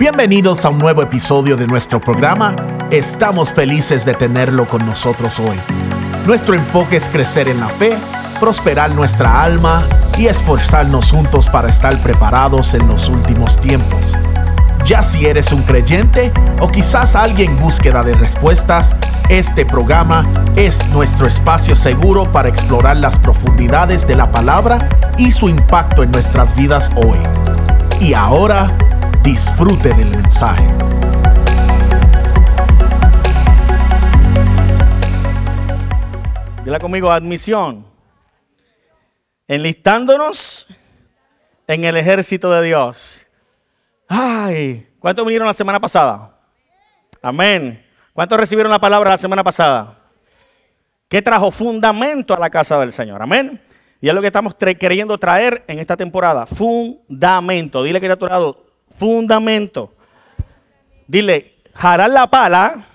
Bienvenidos a un nuevo episodio de nuestro programa. Estamos felices de tenerlo con nosotros hoy. Nuestro enfoque es crecer en la fe, prosperar nuestra alma y esforzarnos juntos para estar preparados en los últimos tiempos. Ya si eres un creyente o quizás alguien en búsqueda de respuestas, este programa es nuestro espacio seguro para explorar las profundidades de la palabra y su impacto en nuestras vidas hoy. Y ahora, disfrute del mensaje. Dile conmigo, admisión. Enlistándonos en el ejército de Dios. Ay, ¿cuántos vinieron la semana pasada? Amén. ¿Cuántos recibieron la palabra la semana pasada? ¿Qué trajo fundamento a la casa del Señor? Amén. Y es lo que estamos queriendo traer en esta temporada. Fundamento. Dile que está a tu lado. Fundamento. Dile, jalar la pala,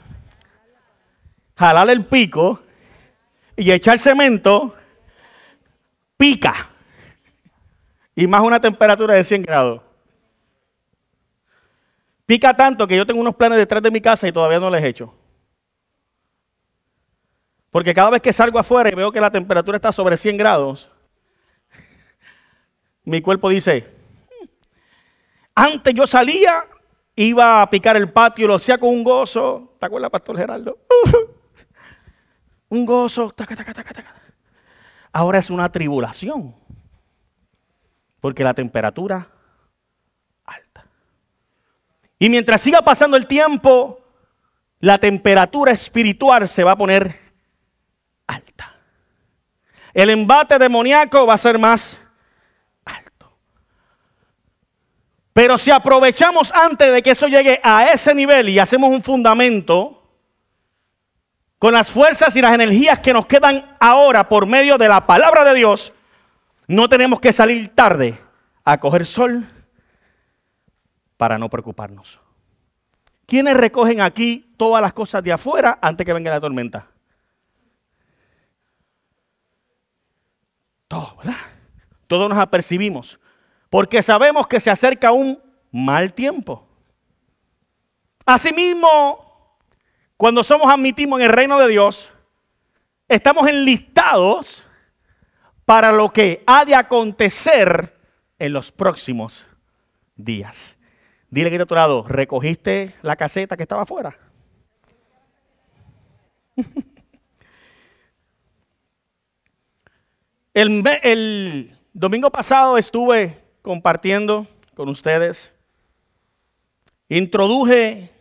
jalar el pico y echar cemento, pica. Y más una temperatura de 100 grados. Pica tanto que yo tengo unos planes detrás de mi casa y todavía no les he hecho. Porque cada vez que salgo afuera y veo que la temperatura está sobre 100 grados, mi cuerpo dice, antes yo salía, iba a picar el patio, lo hacía con un gozo. ¿Te acuerdas, Pastor Geraldo? un gozo. Ahora es una tribulación. Porque la temperatura y mientras siga pasando el tiempo, la temperatura espiritual se va a poner alta. El embate demoníaco va a ser más Pero si aprovechamos antes de que eso llegue a ese nivel y hacemos un fundamento, con las fuerzas y las energías que nos quedan ahora por medio de la palabra de Dios, no tenemos que salir tarde a coger sol para no preocuparnos. ¿Quiénes recogen aquí todas las cosas de afuera antes que venga la tormenta? Todos, ¿verdad? Todos nos apercibimos. Porque sabemos que se acerca un mal tiempo. Asimismo, cuando somos admitidos en el reino de Dios, estamos enlistados para lo que ha de acontecer en los próximos días. Dile que de otro lado, ¿recogiste la caseta que estaba afuera? el, el domingo pasado estuve compartiendo con ustedes. Introduje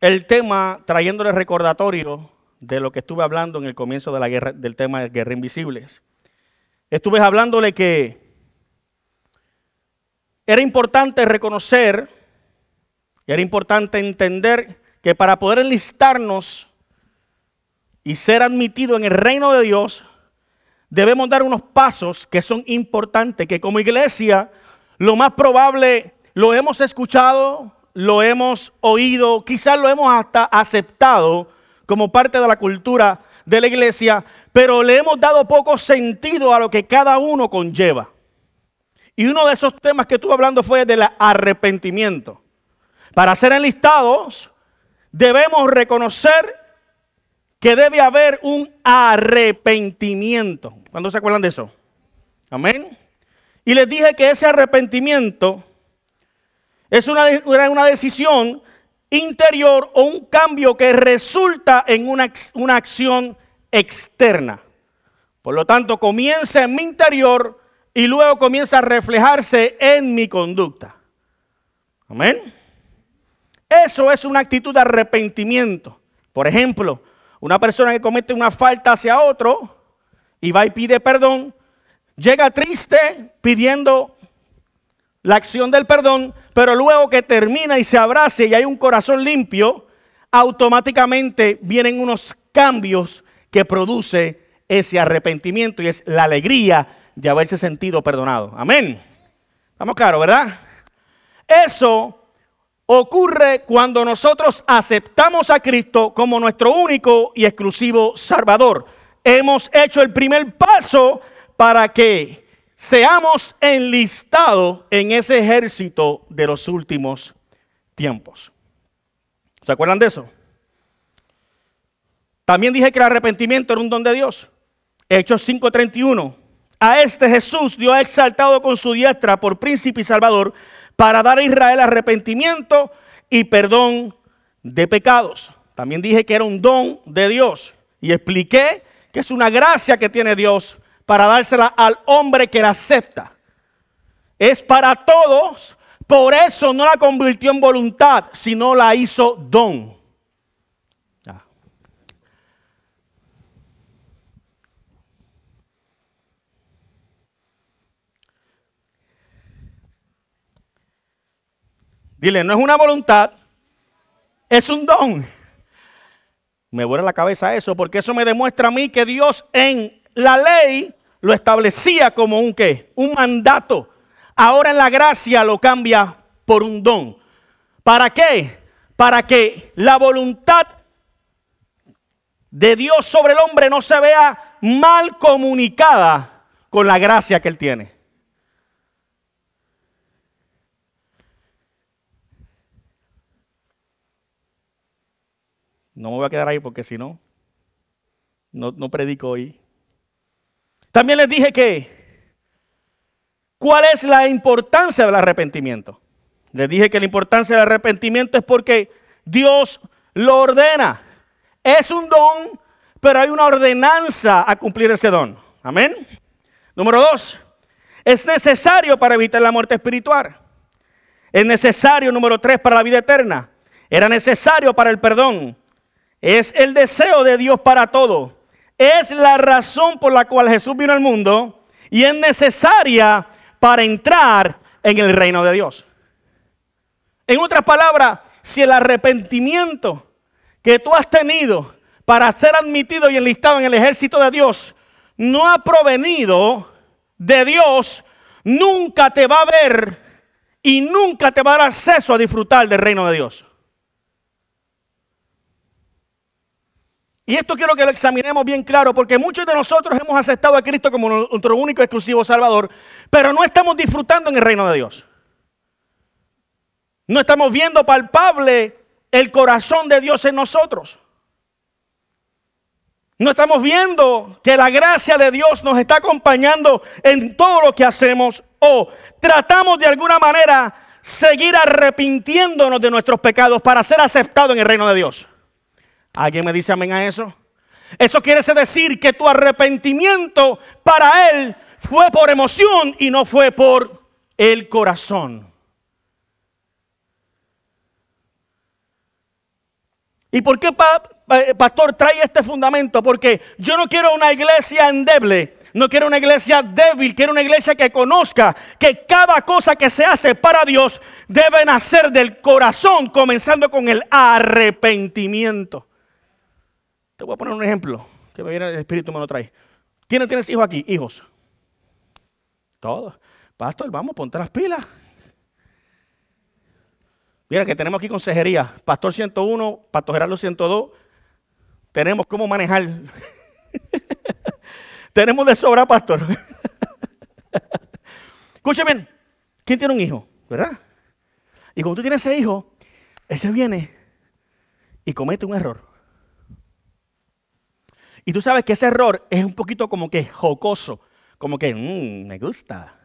el tema trayéndole recordatorio de lo que estuve hablando en el comienzo de la guerra, del tema de guerra invisibles. Estuve hablándole que era importante reconocer, era importante entender que para poder enlistarnos y ser admitido en el reino de Dios, debemos dar unos pasos que son importantes, que como iglesia lo más probable lo hemos escuchado, lo hemos oído, quizás lo hemos hasta aceptado como parte de la cultura de la iglesia, pero le hemos dado poco sentido a lo que cada uno conlleva. Y uno de esos temas que estuve hablando fue del arrepentimiento. Para ser enlistados, debemos reconocer que debe haber un arrepentimiento. ¿Cuándo se acuerdan de eso? Amén. Y les dije que ese arrepentimiento es una, una decisión interior o un cambio que resulta en una, una acción externa. Por lo tanto, comienza en mi interior y luego comienza a reflejarse en mi conducta. Amén. Eso es una actitud de arrepentimiento. Por ejemplo, una persona que comete una falta hacia otro y va y pide perdón, llega triste pidiendo la acción del perdón, pero luego que termina y se abrace y hay un corazón limpio, automáticamente vienen unos cambios que produce ese arrepentimiento y es la alegría de haberse sentido perdonado. Amén. Estamos claros, ¿verdad? Eso ocurre cuando nosotros aceptamos a Cristo como nuestro único y exclusivo Salvador. Hemos hecho el primer paso para que seamos enlistados en ese ejército de los últimos tiempos. ¿Se acuerdan de eso? También dije que el arrepentimiento era un don de Dios. Hechos 5:31. A este Jesús Dios ha exaltado con su diestra por príncipe y salvador para dar a Israel arrepentimiento y perdón de pecados. También dije que era un don de Dios y expliqué que es una gracia que tiene Dios para dársela al hombre que la acepta. Es para todos, por eso no la convirtió en voluntad, sino la hizo don. Dile, no es una voluntad, es un don. Me vuelve la cabeza eso, porque eso me demuestra a mí que Dios en la ley lo establecía como un qué, un mandato. Ahora en la gracia lo cambia por un don. ¿Para qué? Para que la voluntad de Dios sobre el hombre no se vea mal comunicada con la gracia que él tiene. No me voy a quedar ahí porque si no, no, predico hoy. También les dije que, ¿cuál es la importancia del arrepentimiento? Les dije que la importancia del arrepentimiento es porque Dios lo ordena. Es un don, pero hay una ordenanza a cumplir ese don. Amén. Número dos, es necesario para evitar la muerte espiritual. Es necesario, número tres, para la vida eterna. Era necesario para el perdón. Es el deseo de Dios para todo. Es la razón por la cual Jesús vino al mundo y es necesaria para entrar en el reino de Dios. En otras palabras, si el arrepentimiento que tú has tenido para ser admitido y enlistado en el ejército de Dios no ha provenido de Dios, nunca te va a ver y nunca te va a dar acceso a disfrutar del reino de Dios. Y esto quiero que lo examinemos bien claro, porque muchos de nosotros hemos aceptado a Cristo como nuestro único exclusivo Salvador, pero no estamos disfrutando en el reino de Dios. No estamos viendo palpable el corazón de Dios en nosotros. No estamos viendo que la gracia de Dios nos está acompañando en todo lo que hacemos o tratamos de alguna manera seguir arrepintiéndonos de nuestros pecados para ser aceptados en el reino de Dios. ¿Alguien me dice amén a eso? Eso quiere decir que tu arrepentimiento para Él fue por emoción y no fue por el corazón. ¿Y por qué, eh, pastor, trae este fundamento? Porque yo no quiero una iglesia endeble. No quiero una iglesia débil, quiero una iglesia que conozca que cada cosa que se hace para Dios debe nacer del corazón, comenzando con el arrepentimiento. Te voy a poner un ejemplo que me viene el Espíritu me lo trae. ¿Quiénes tienes hijos aquí? Hijos. Todos. Pastor, vamos, ponte las pilas. Mira que tenemos aquí consejería. Pastor 101, Pastor Gerardo 102. Tenemos cómo manejar. tenemos de sobra, pastor. Escúcheme, ¿quién tiene un hijo? ¿Verdad? Y cuando tú tienes ese hijo, él se viene y comete un error. Y tú sabes que ese error es un poquito como que jocoso, como que mmm, me gusta.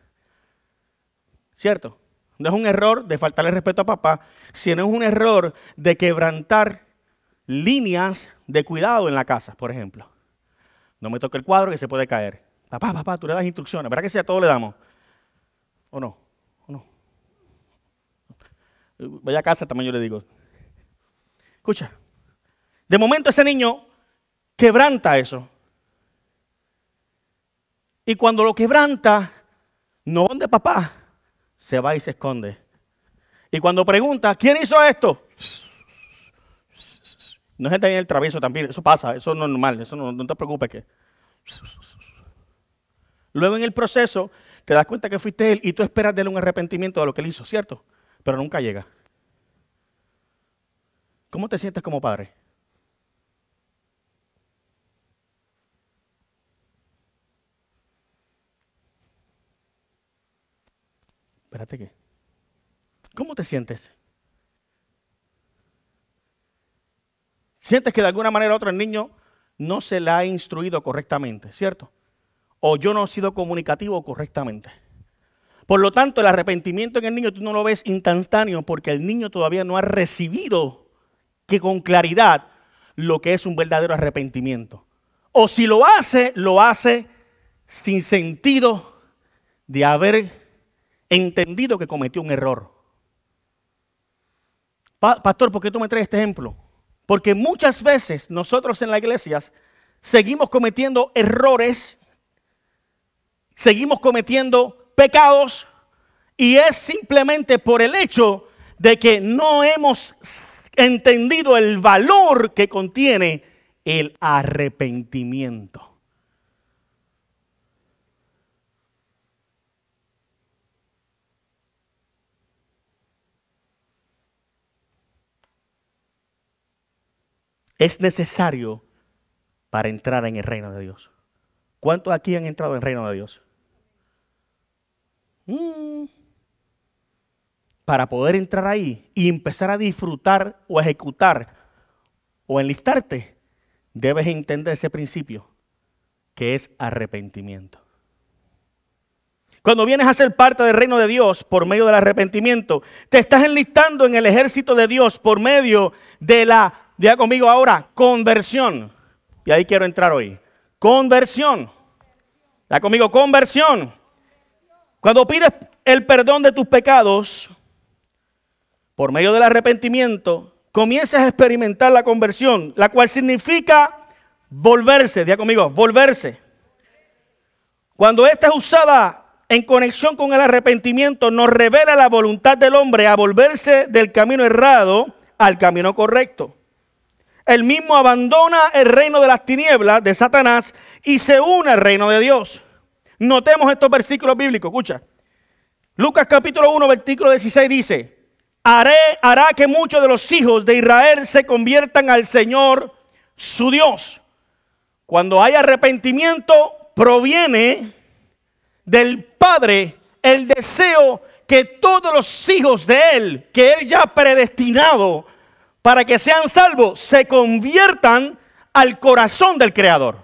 ¿Cierto? No es un error de faltarle respeto a papá, sino es un error de quebrantar líneas de cuidado en la casa, por ejemplo. No me toque el cuadro que se puede caer. Papá, papá, tú le das instrucciones. ¿Verdad que si a todos le damos? ¿O no? ¿O no? Vaya a casa, también yo le digo. Escucha. De momento ese niño quebranta eso. Y cuando lo quebranta, no donde papá, se va y se esconde. Y cuando pregunta, ¿quién hizo esto? No es gente en el travieso también, eso pasa, eso es normal, eso no, no te preocupes que. Luego en el proceso te das cuenta que fuiste él y tú esperas de él un arrepentimiento de lo que él hizo, ¿cierto? Pero nunca llega. ¿Cómo te sientes como padre? Espérate que. ¿Cómo te sientes? Sientes que de alguna manera u otra el niño no se le ha instruido correctamente, ¿cierto? O yo no he sido comunicativo correctamente. Por lo tanto, el arrepentimiento en el niño tú no lo ves instantáneo porque el niño todavía no ha recibido que con claridad lo que es un verdadero arrepentimiento. O si lo hace, lo hace sin sentido de haber entendido que cometió un error. pastor, ¿por qué tú me traes este ejemplo? Porque muchas veces nosotros en las iglesias seguimos cometiendo errores, seguimos cometiendo pecados y es simplemente por el hecho de que no hemos entendido el valor que contiene el arrepentimiento. Es necesario para entrar en el reino de Dios. ¿Cuántos aquí han entrado en el reino de Dios? Mm. Para poder entrar ahí y empezar a disfrutar o ejecutar o enlistarte, debes entender ese principio que es arrepentimiento. Cuando vienes a ser parte del reino de Dios por medio del arrepentimiento, te estás enlistando en el ejército de Dios por medio de la, diga conmigo ahora, conversión. Y ahí quiero entrar hoy. Conversión. Ya conmigo, conversión. Cuando pides el perdón de tus pecados, por medio del arrepentimiento, comienzas a experimentar la conversión, la cual significa volverse, diga conmigo, volverse. Cuando esta es usada en conexión con el arrepentimiento, nos revela la voluntad del hombre a volverse del camino errado al camino correcto. El mismo abandona el reino de las tinieblas de Satanás y se une al reino de Dios. Notemos estos versículos bíblicos, escucha. Lucas capítulo 1, versículo 16 dice, Haré, hará que muchos de los hijos de Israel se conviertan al Señor su Dios. Cuando hay arrepentimiento, proviene del Padre el deseo que todos los hijos de Él, que Él ya ha predestinado para que sean salvos, se conviertan al corazón del Creador.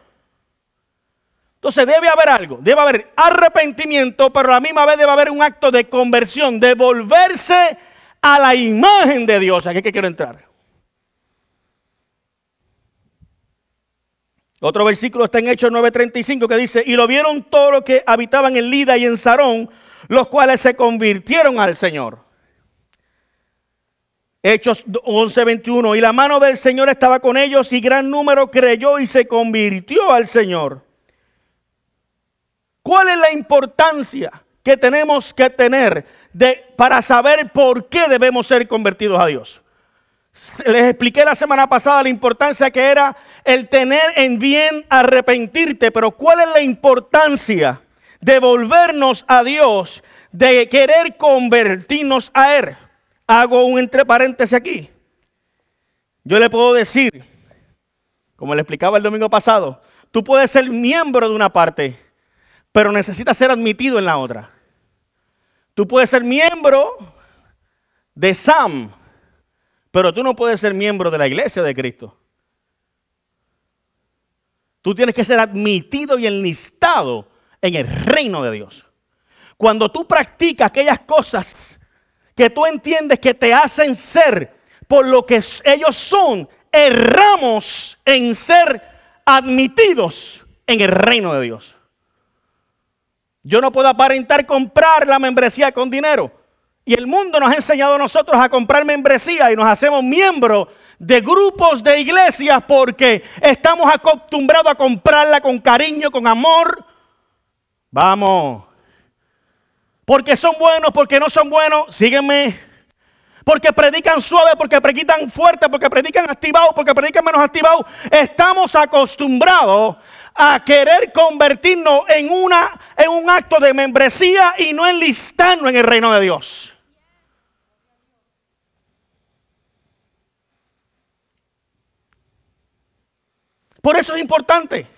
Entonces debe haber algo, debe haber arrepentimiento, pero a la misma vez debe haber un acto de conversión, de volverse a la imagen de Dios. Aquí que quiero entrar. Otro versículo está en Hechos 9:35 que dice, y lo vieron todos los que habitaban en Lida y en Sarón, los cuales se convirtieron al Señor. Hechos 11:21, y la mano del Señor estaba con ellos y gran número creyó y se convirtió al Señor. ¿Cuál es la importancia que tenemos que tener de, para saber por qué debemos ser convertidos a Dios? Les expliqué la semana pasada la importancia que era el tener en bien arrepentirte, pero ¿cuál es la importancia de volvernos a Dios, de querer convertirnos a Él? Hago un entre paréntesis aquí. Yo le puedo decir, como le explicaba el domingo pasado, tú puedes ser miembro de una parte, pero necesitas ser admitido en la otra. Tú puedes ser miembro de SAM, pero tú no puedes ser miembro de la iglesia de Cristo. Tú tienes que ser admitido y enlistado en el reino de Dios. Cuando tú practicas aquellas cosas que tú entiendes que te hacen ser por lo que ellos son, erramos en ser admitidos en el reino de Dios. Yo no puedo aparentar comprar la membresía con dinero. Y el mundo nos ha enseñado a nosotros a comprar membresía y nos hacemos miembros de grupos de iglesias porque estamos acostumbrados a comprarla con cariño, con amor. Vamos. Porque son buenos, porque no son buenos, sígueme. Porque predican suave, porque predican fuerte, porque predican activado, porque predican menos activado. Estamos acostumbrados a querer convertirnos en, una, en un acto de membresía y no enlistarnos en el reino de Dios. Por eso es importante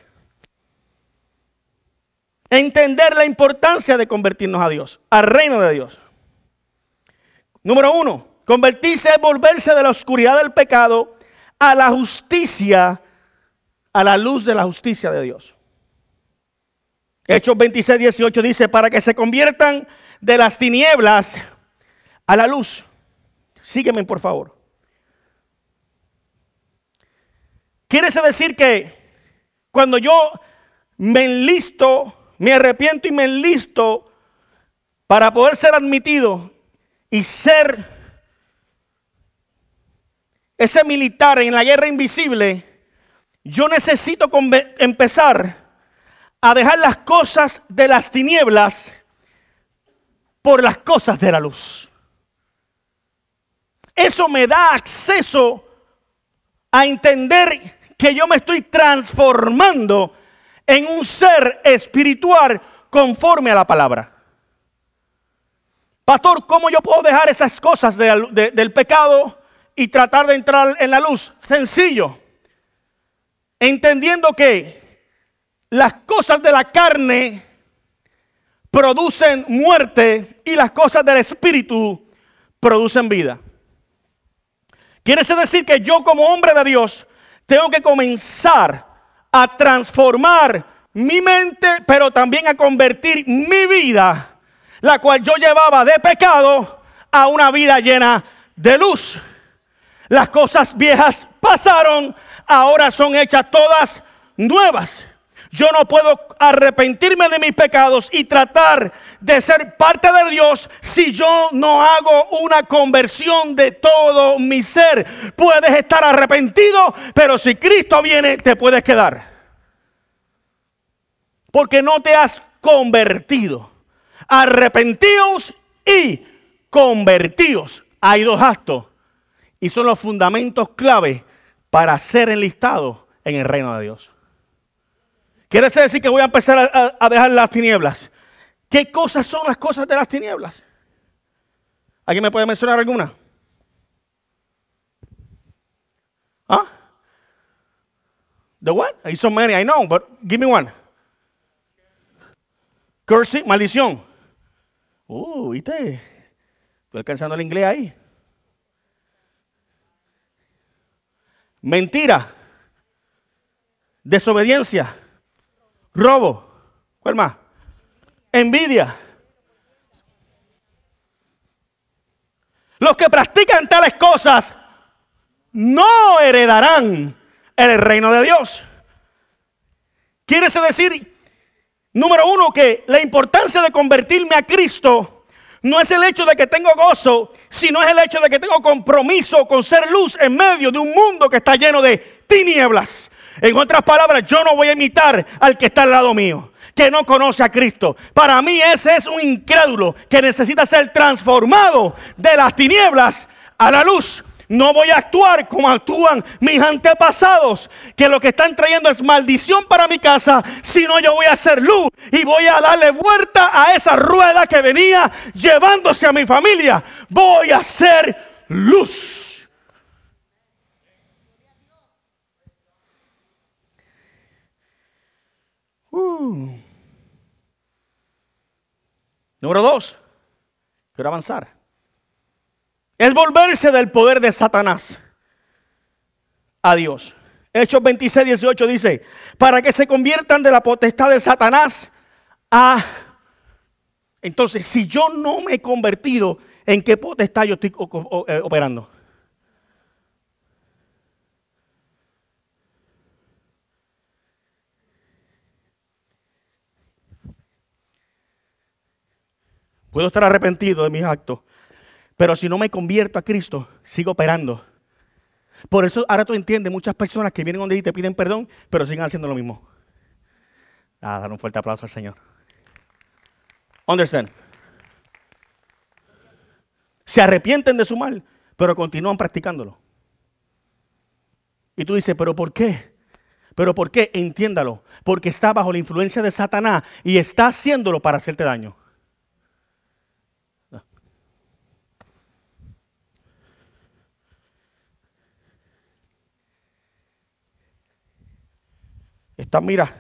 entender la importancia de convertirnos a Dios, al reino de Dios. Número uno, convertirse es volverse de la oscuridad del pecado a la justicia, a la luz de la justicia de Dios. Hechos 26, 18 dice, para que se conviertan de las tinieblas a la luz. Sígueme, por favor. Quiere decir que cuando yo me enlisto, me arrepiento y me enlisto para poder ser admitido y ser ese militar en la guerra invisible, yo necesito empezar a dejar las cosas de las tinieblas por las cosas de la luz. Eso me da acceso a entender que yo me estoy transformando en un ser espiritual conforme a la palabra. Pastor, ¿cómo yo puedo dejar esas cosas del pecado y tratar de entrar en la luz? Sencillo. Entendiendo que las cosas de la carne producen muerte y las cosas del espíritu producen vida. Quiere decir que yo como hombre de Dios tengo que comenzar a transformar mi mente, pero también a convertir mi vida, la cual yo llevaba de pecado, a una vida llena de luz. Las cosas viejas pasaron, ahora son hechas todas nuevas. Yo no puedo arrepentirme de mis pecados y tratar de ser parte de Dios si yo no hago una conversión de todo mi ser. Puedes estar arrepentido, pero si Cristo viene, te puedes quedar. Porque no te has convertido. Arrepentidos y convertidos. Hay dos actos y son los fundamentos clave para ser enlistado en el reino de Dios. ¿Quiere decir que voy a empezar a, dejar las tinieblas? ¿Qué cosas son las cosas de las tinieblas? ¿Alguien me puede mencionar alguna? ¿Ah? The what? Hay so many, I know, but give me one. Cursing, maldición. Uh, ¿viste? Estoy alcanzando el inglés ahí. Mentira. Desobediencia robo, ¿cuál más? Envidia. Los que practican tales cosas no heredarán el reino de Dios. Quiere decir, número uno, que la importancia de convertirme a Cristo no es el hecho de que tengo gozo, sino es el hecho de que tengo compromiso con ser luz en medio de un mundo que está lleno de tinieblas. En otras palabras, yo no voy a imitar al que está al lado mío, que no conoce a Cristo. Para mí ese es un incrédulo que necesita ser transformado de las tinieblas a la luz. No voy a actuar como actúan mis antepasados, que lo que están trayendo es maldición para mi casa, sino yo voy a hacer luz y voy a darle vuelta a esa rueda que venía llevándose a mi familia. Voy a ser luz. Uh. Número dos, quiero avanzar. Es volverse del poder de Satanás a Dios. Hechos 26, 18 dice, para que se conviertan de la potestad de Satanás a... Entonces, si yo no me he convertido, ¿en qué potestad yo estoy eh, operando? Puedo estar arrepentido de mis actos, pero si no me convierto a Cristo, sigo operando. Por eso ahora tú entiendes muchas personas que vienen donde y te piden perdón, pero siguen haciendo lo mismo. Ah, dar un fuerte aplauso al Señor. Understand? Se arrepienten de su mal, pero continúan practicándolo. Y tú dices, ¿pero por qué? ¿Pero por qué? Entiéndalo. Porque está bajo la influencia de Satanás y está haciéndolo para hacerte daño. Está, mira.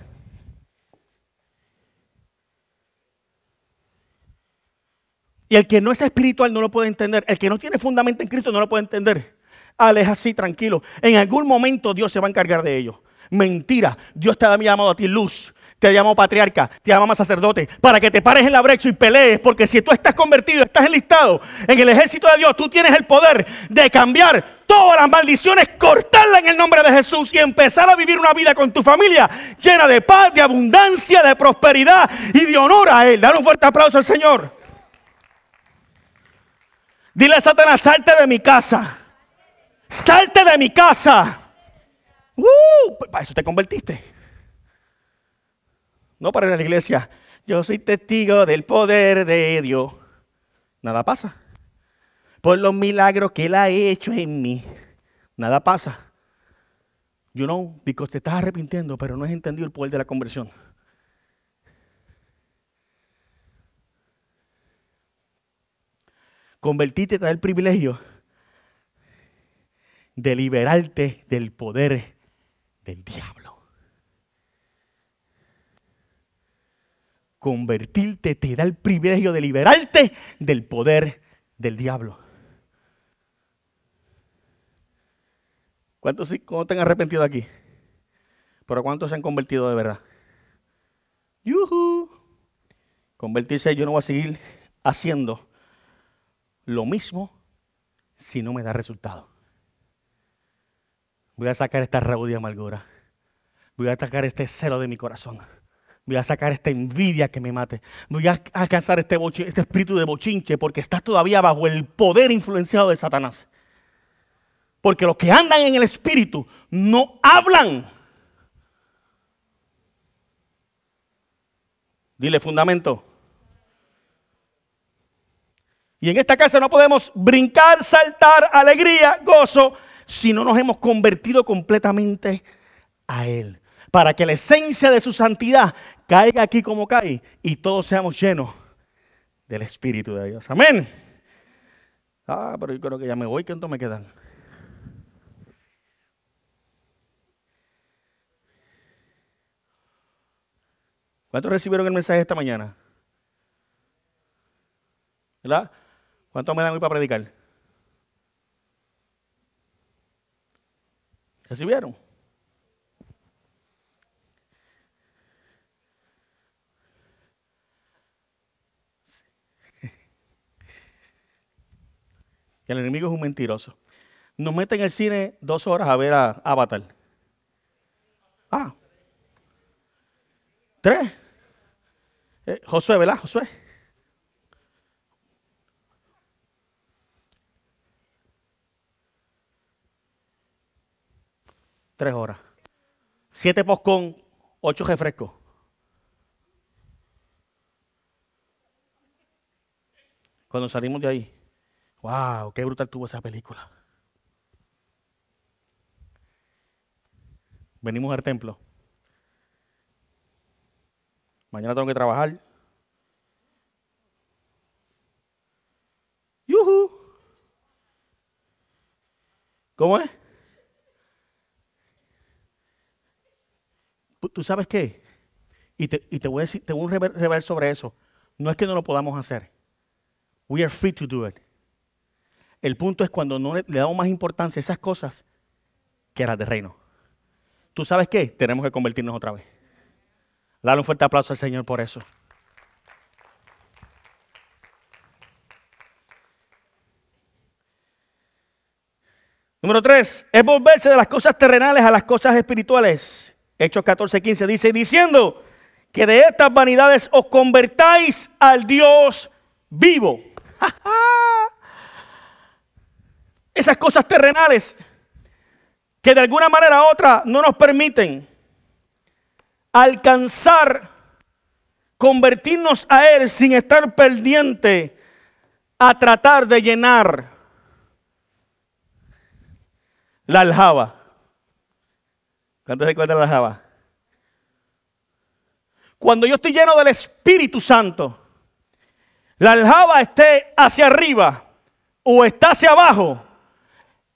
Y el que no es espiritual no lo puede entender. El que no tiene fundamento en Cristo no lo puede entender. Aleja así, tranquilo. En algún momento Dios se va a encargar de ello. Mentira. Dios te ha llamado a ti luz. Te llamo patriarca, te llamo sacerdote, para que te pares en la brecha y pelees, porque si tú estás convertido, estás enlistado en el ejército de Dios, tú tienes el poder de cambiar todas las maldiciones, cortarlas en el nombre de Jesús y empezar a vivir una vida con tu familia llena de paz, de abundancia, de prosperidad y de honor a Él. Dale un fuerte aplauso al Señor. Dile a Satanás, salte de mi casa. Salte de mi casa. Uh, para eso te convertiste. No para ir a la iglesia. Yo soy testigo del poder de Dios. Nada pasa. Por los milagros que Él ha hecho en mí. Nada pasa. You know, because te estás arrepintiendo, pero no has entendido el poder de la conversión. Convertirte te da el privilegio de liberarte del poder del diablo. Convertirte te da el privilegio de liberarte del poder del diablo. ¿Cuántos, ¿Cómo te han arrepentido aquí? ¿Pero cuántos se han convertido de verdad? ¡Yuhu! Convertirse, yo no voy a seguir haciendo lo mismo si no me da resultado. Voy a sacar esta rabia de amargura. Voy a sacar este celo de mi corazón. Voy a sacar esta envidia que me mate. Voy a alcanzar este, este espíritu de bochinche porque estás todavía bajo el poder influenciado de Satanás. Porque los que andan en el espíritu no hablan. Dile fundamento. Y en esta casa no podemos brincar, saltar, alegría, gozo, si no nos hemos convertido completamente a Él. Para que la esencia de su santidad caiga aquí como cae y todos seamos llenos del Espíritu de Dios. Amén. Ah, pero yo creo que ya me voy, ¿cuánto me quedan? ¿Cuántos recibieron el mensaje esta mañana? ¿Verdad? ¿Cuánto me dan hoy para predicar? ¿Recibieron? El enemigo es un mentiroso. Nos mete en el cine dos horas a ver a Avatar. Ah. Tres. Eh, Josué, ¿verdad? Josué. Tres horas. Siete poscón, ocho refrescos. Cuando salimos de ahí, wow, qué brutal tuvo esa película. Venimos al templo. Mañana tengo que trabajar. ¡Yuhu! ¿Cómo es? ¿Tú sabes qué? Y te, voy a decir, te voy a revelar sobre eso. No es que no lo podamos hacer. We are free to do it. El punto es cuando no le, damos más importancia a esas cosas que a las de reino. ¿Tú sabes qué? Tenemos que convertirnos otra vez. Dale un fuerte aplauso al Señor por eso. Número tres, es volverse de las cosas terrenales a las cosas espirituales. Hechos 14, 15 dice, diciendo que de estas vanidades os convertáis al Dios vivo. Esas cosas terrenales que de alguna manera u otra no nos permiten alcanzar, convertirnos a Él sin estar pendiente a tratar de llenar la aljaba. ¿Cuántos se la Java? Cuando yo estoy lleno del Espíritu Santo, la aljaba esté hacia arriba o está hacia abajo,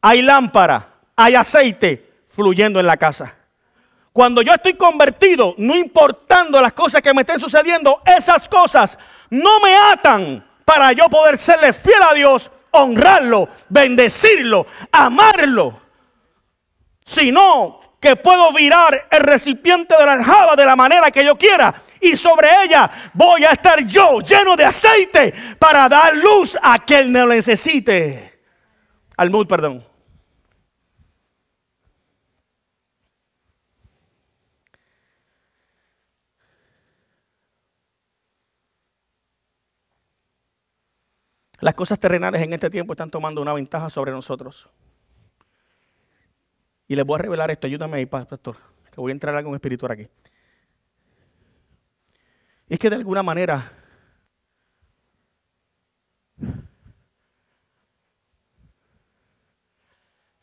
hay lámpara, hay aceite fluyendo en la casa. Cuando yo estoy convertido, no importando las cosas que me estén sucediendo, esas cosas no me atan para yo poder serle fiel a Dios honrarlo, bendecirlo, amarlo, sino que puedo virar el recipiente de la aljaba de la manera que yo quiera y sobre ella voy a estar yo lleno de aceite para dar luz a quien lo necesite. Al perdón. Las cosas terrenales en este tiempo están tomando una ventaja sobre nosotros. Y les voy a revelar esto, ayúdame ahí, pastor, que voy a entrar algo espiritual aquí. es que de alguna manera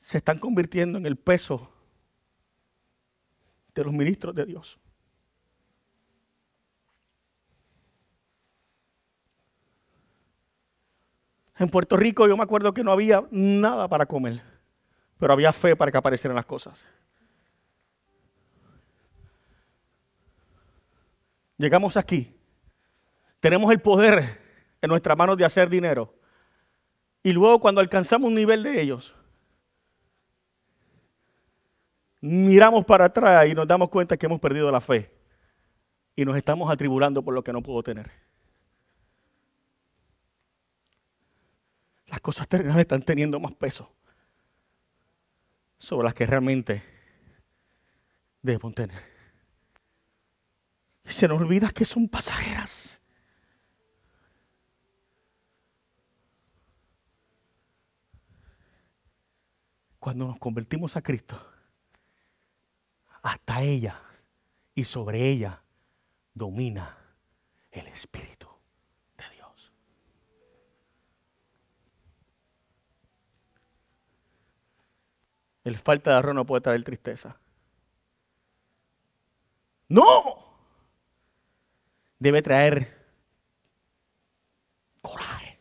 se están convirtiendo en el peso de los ministros de Dios. En Puerto Rico yo me acuerdo que no había nada para comer, pero había fe para que aparecieran las cosas. Llegamos aquí, tenemos el poder en nuestras manos de hacer dinero, y luego cuando alcanzamos un nivel de ellos, miramos para atrás y nos damos cuenta que hemos perdido la fe y nos estamos atribulando por lo que no puedo tener. Las cosas terrenales están teniendo más peso sobre las que realmente debemos tener. Y se nos olvida que son pasajeras. Cuando nos convertimos a Cristo, hasta ella y sobre ella domina el Espíritu. El falta de arroz no puede traer tristeza. No. Debe traer coraje.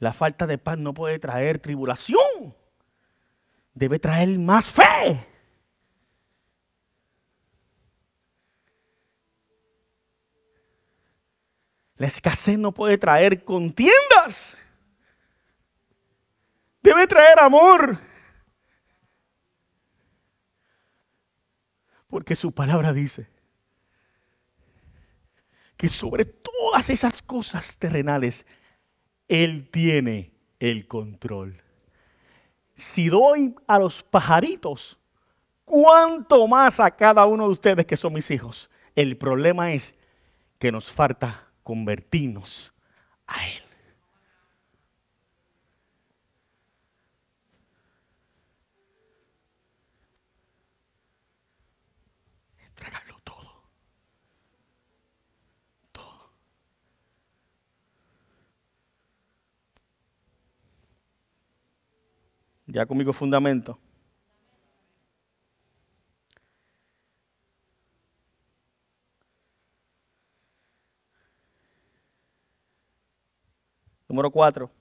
La falta de pan no puede traer tribulación. Debe traer más fe. La escasez no puede traer contiendas. Debe traer amor. Porque su palabra dice que sobre todas esas cosas terrenales, Él tiene el control. Si doy a los pajaritos, ¿cuánto más a cada uno de ustedes que son mis hijos? El problema es que nos falta convertirnos a Él. Entregarlo todo. Todo. Ya conmigo fundamento. Número cuatro,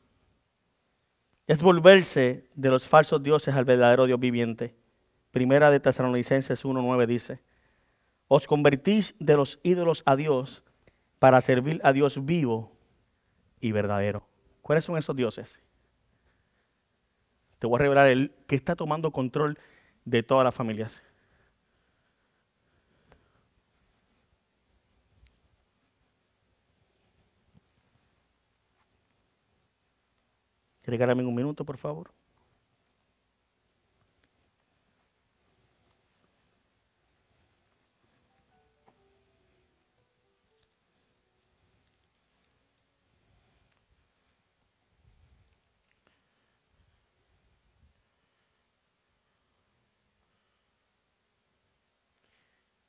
es volverse de los falsos dioses al verdadero Dios viviente. Primera de Tesalonicenses 1.9 dice, os convertís de los ídolos a Dios para servir a Dios vivo y verdadero. ¿Cuáles son esos dioses? Te voy a revelar el que está tomando control de todas las familias. Regálame un minuto, por favor.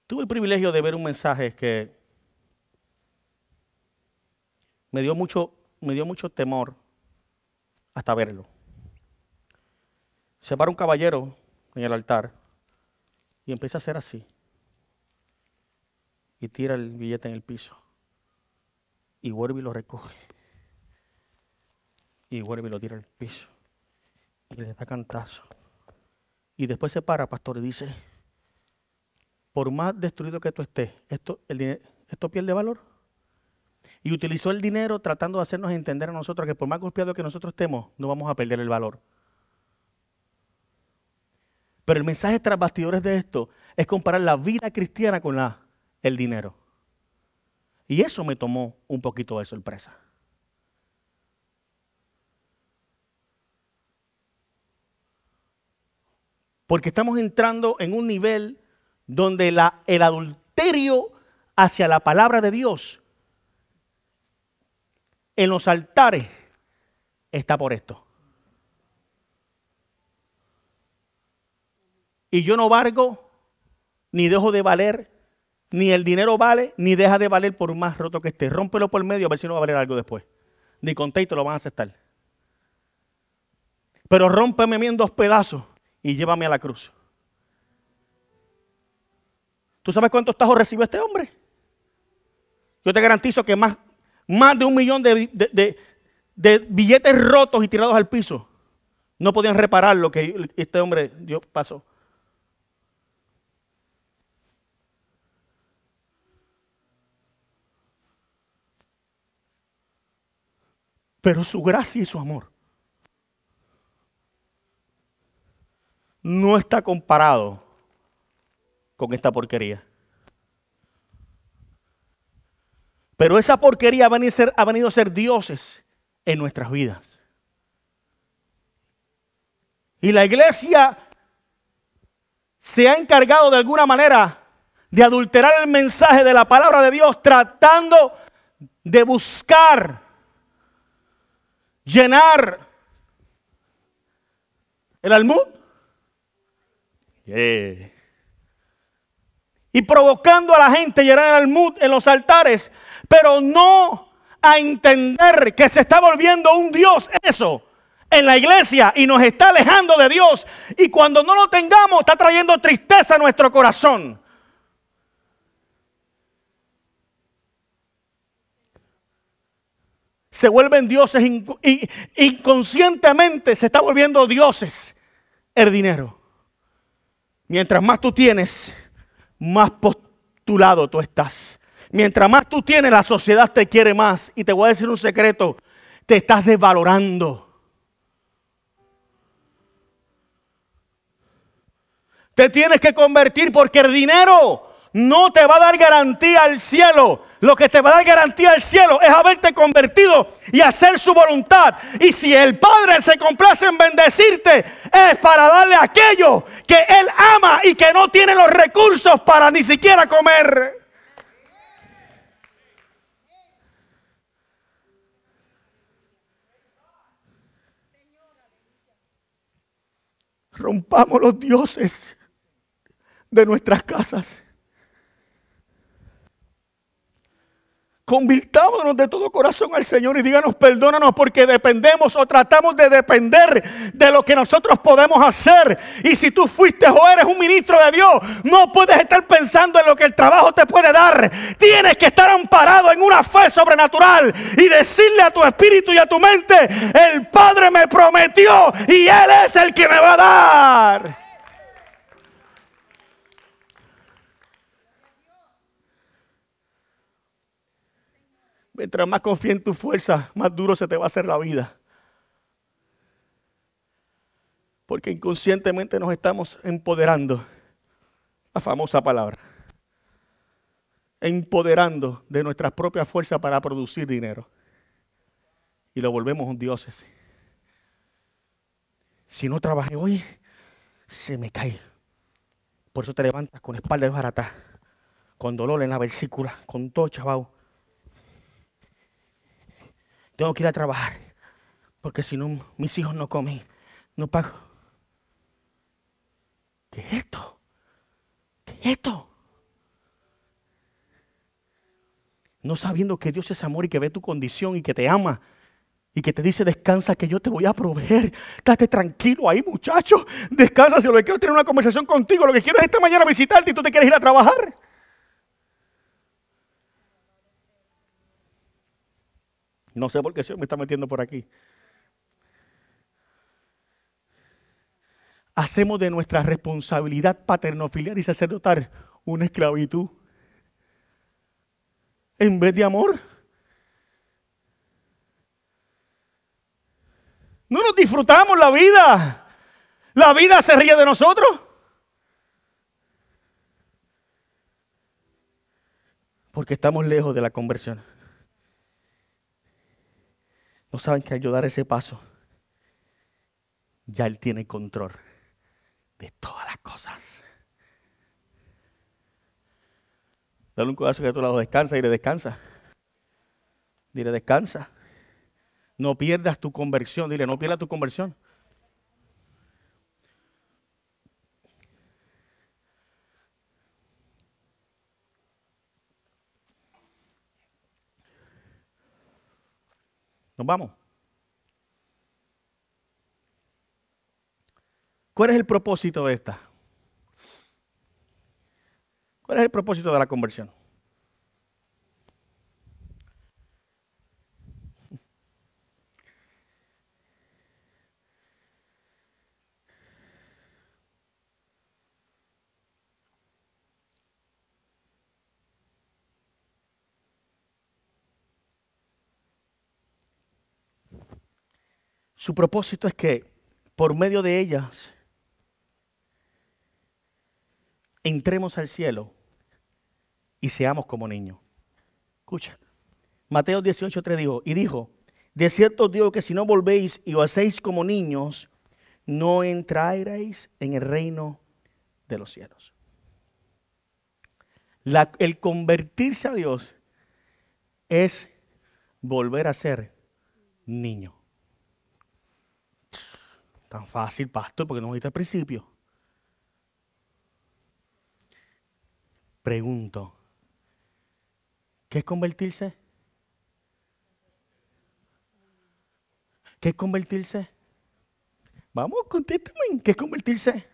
Tuve el privilegio de ver un mensaje que me dio mucho, me dio mucho temor hasta verlo. Se para un caballero en el altar y empieza a hacer así. Y tira el billete en el piso. Y vuelve y lo recoge. Y vuelve y lo tira al piso. Y le da cantazo. Y después se para, pastor, y dice, por más destruido que tú estés, esto, esto pierde valor. Y utilizó el dinero tratando de hacernos entender a nosotros que por más golpeado que nosotros estemos, no vamos a perder el valor. Pero el mensaje tras bastidores de esto es comparar la vida cristiana con la, el dinero. Y eso me tomó un poquito de sorpresa. Porque estamos entrando en un nivel donde el adulterio hacia la palabra de Dios en los altares está por esto. Y yo no valgo, ni dejo de valer, ni el dinero vale, ni deja de valer por más roto que esté. Rómpelo por medio a ver si no va a valer algo después. Ni con te lo van a aceptar. Pero rómpeme en dos pedazos y llévame a la cruz. ¿Tú sabes cuántos tajos recibió este hombre? Yo te garantizo que más, más de un millón de, billetes rotos y tirados al piso no podían reparar lo que este hombre dio, pasó. Pero su gracia y su amor no está comparado con esta porquería. Pero esa porquería ha venido, a ser, dioses en nuestras vidas. Y la iglesia se ha encargado de alguna manera de adulterar el mensaje de la palabra de Dios tratando de buscar, llenar el almud y provocando a la gente llenar el mood en los altares, pero no a entender que se está volviendo un Dios eso en la iglesia y nos está alejando de Dios. Y cuando no lo tengamos, está trayendo tristeza a nuestro corazón. Se vuelven dioses inconscientemente, se está volviendo dioses el dinero. Mientras más tú tienes, más postulado tú estás. Mientras más tú tienes, la sociedad te quiere más. Y te voy a decir un secreto, te estás desvalorando. Te tienes que convertir porque el dinero no te va a dar garantía al cielo. Lo que te va a dar garantía al cielo es haberte convertido y hacer su voluntad. Y si el Padre se complace en bendecirte, es para darle aquello que Él ama y que no tiene los recursos para ni siquiera comer. Rompamos los dioses de nuestras casas. Convirtámonos de todo corazón al Señor y díganos perdónanos porque dependemos o tratamos de depender de lo que nosotros podemos hacer. Y si tú fuiste o eres un ministro de Dios, no puedes estar pensando en lo que el trabajo te puede dar. Tienes que estar amparado en una fe sobrenatural y decirle a tu espíritu y a tu mente, el Padre me prometió y Él es el que me va a dar. Mientras más confíes en tu fuerza, más duro se te va a hacer la vida. Porque inconscientemente nos estamos empoderando. La famosa palabra. Empoderando de nuestras propias fuerzas para producir dinero. Y lo volvemos un dioses. Si no trabajé hoy, se me cae. Por eso te levantas con espalda de barata, con dolor en la versícula, con todo chaval tengo que ir a trabajar, porque si no, mis hijos no comen, no pago. ¿Qué es esto? ¿Qué es esto? No sabiendo que Dios es amor y que ve tu condición y que te ama y que te dice descansa que yo te voy a proveer. Quédate tranquilo ahí, muchacho. Descansa si lo que quiero es tener una conversación contigo. Lo que quiero es esta mañana visitarte y tú te quieres ir a trabajar. No sé por qué se me está metiendo por aquí. Hacemos de nuestra responsabilidad paternofiliar y sacerdotal una esclavitud en vez de amor. No nos disfrutamos la vida. La vida se ríe de nosotros. Porque estamos lejos de la conversión. No saben que ayudar ese paso, ya Él tiene control de todas las cosas. Dale un codazo que a tu lado descansa y le descansa. Dile, descansa. No pierdas tu conversión. Dile, no pierdas tu conversión. Nos vamos. ¿Cuál es el propósito de esta? ¿Cuál es el propósito de la conversión? Su propósito es que por medio de ellas entremos al cielo y seamos como niños. Escucha, Mateo 18.3 dijo, y dijo, de cierto os digo que si no volvéis y os hacéis como niños, no entraréis en el reino de los cielos. el convertirse a Dios es volver a ser niño. Tan fácil, pastor, porque no me dijiste al principio. Pregunto, ¿qué es convertirse? ¿Qué es convertirse? Vamos, contéstame, ¿qué es convertirse?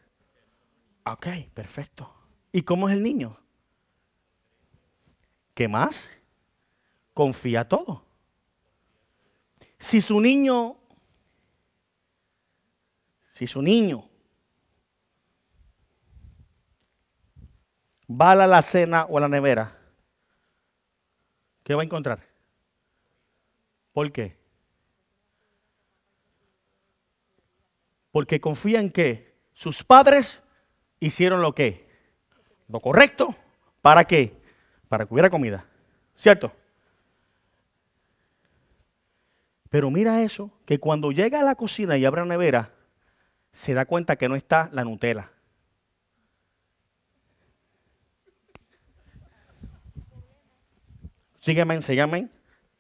Ok, perfecto. ¿Y cómo es el niño? ¿Qué más? Confía todo. Si su niño si su niño va a la cena o a la nevera, ¿qué va a encontrar? ¿Por qué? Porque confía en que sus padres hicieron lo que? Lo correcto. ¿Para qué? Para que hubiera comida. ¿Cierto? Pero mira eso, que cuando llega a la cocina y abre la nevera, se da cuenta que no está la Nutella. Sígueme, sígueme,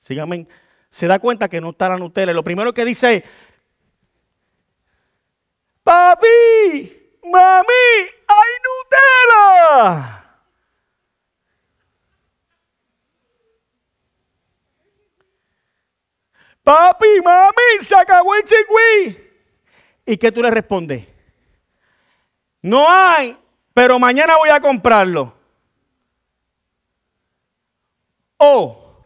sígueme. Se da cuenta que no está la Nutella. Y lo primero que dice es, papi, mami, hay Nutella. Papi, mami, se acabó el. ¿Y qué tú le respondes? No hay, pero mañana voy a comprarlo. O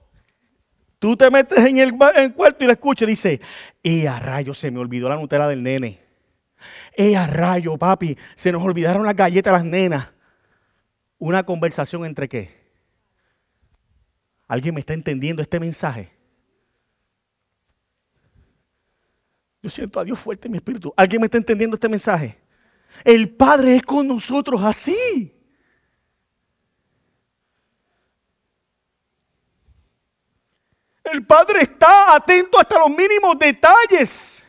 tú te metes en el, cuarto y le escuchas y dice, ¡eh, a rayo! Se me olvidó la Nutella del nene. ¡eh, a rayo, papi! Se nos olvidaron las galletas las nenas. Una conversación entre qué? ¿Alguien me está entendiendo este mensaje? Yo siento a Dios fuerte en mi espíritu. ¿Alguien me está entendiendo este mensaje? El Padre es con nosotros así. El Padre está atento hasta los mínimos detalles.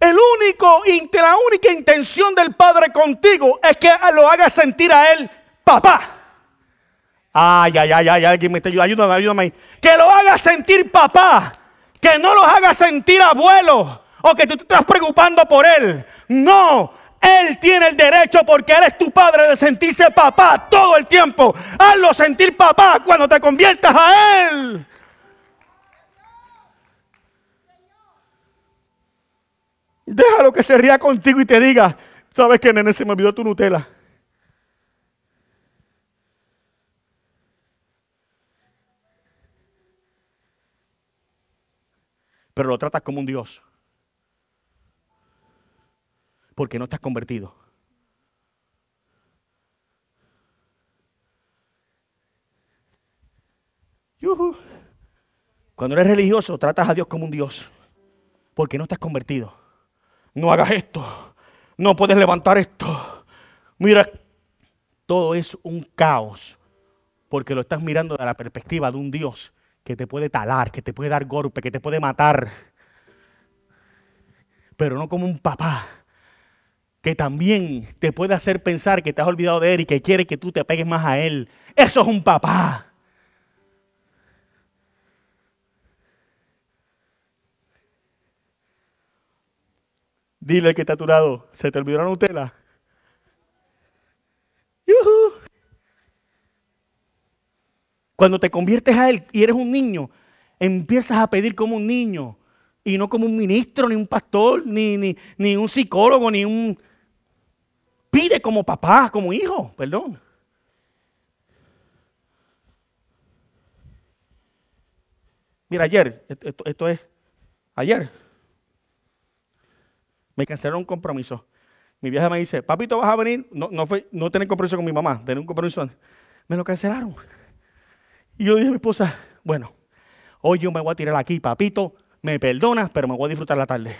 El único, la única intención del Padre contigo es que lo haga sentir a Él papá. Ay, ay, ay, ay, alguien me está ayudando, ayúdame, ayúdame. Que lo haga sentir papá que no los haga sentir abuelos o que tú te estás preocupando por él. No, él tiene el derecho porque Él es tu padre de sentirse papá todo el tiempo. Hazlo sentir papá cuando te conviertas a Él. Déjalo que se ría contigo y te diga, sabes que nene se me olvidó tu Nutella. pero lo tratas como un Dios. Porque no estás convertido. Cuando eres religioso, tratas a Dios como un Dios. Porque no estás convertido. No hagas esto. No puedes levantar esto. Mira, todo es un caos. Porque lo estás mirando de la perspectiva de un Dios que te puede talar, que te puede dar golpe, que te puede matar. Pero no como un papá que también te puede hacer pensar que te has olvidado de Él y que quiere que tú te pegues más a Él. Eso es un papá. Dile que está a tu lado, ¿se te olvidó la Nutella? Cuando te conviertes a Él y eres un niño, empiezas a pedir como un niño y no como un ministro, ni un pastor, ni, ni, ni un psicólogo, ni un Pide como papá, como hijo, perdón. Mira, ayer, esto, es, ayer, me cancelaron un compromiso. Mi vieja me dice, papito, vas a venir. No, no, fue, no tener compromiso con mi mamá, tener un compromiso. Me lo cancelaron. Y yo dije a mi esposa, bueno, hoy yo me voy a tirar aquí, papito, me perdonas, pero me voy a disfrutar la tarde.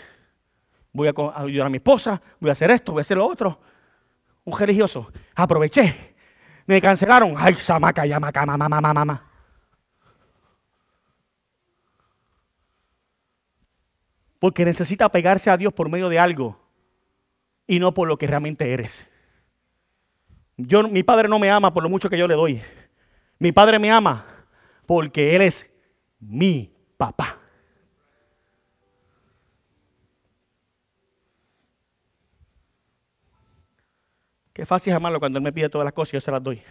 Voy a ayudar a mi esposa, voy a hacer esto, voy a hacer lo otro un religioso. Aproveché. Me cancelaron. Ay, samaca, yamaca, mamá, mamá, mamá. Porque necesita pegarse a Dios por medio de algo y no por lo que realmente eres. Yo, mi padre no me ama por lo mucho que yo le doy. Mi padre me ama porque Él es mi papá. Qué fácil es amarlo cuando Él me pide todas las cosas y yo se las doy.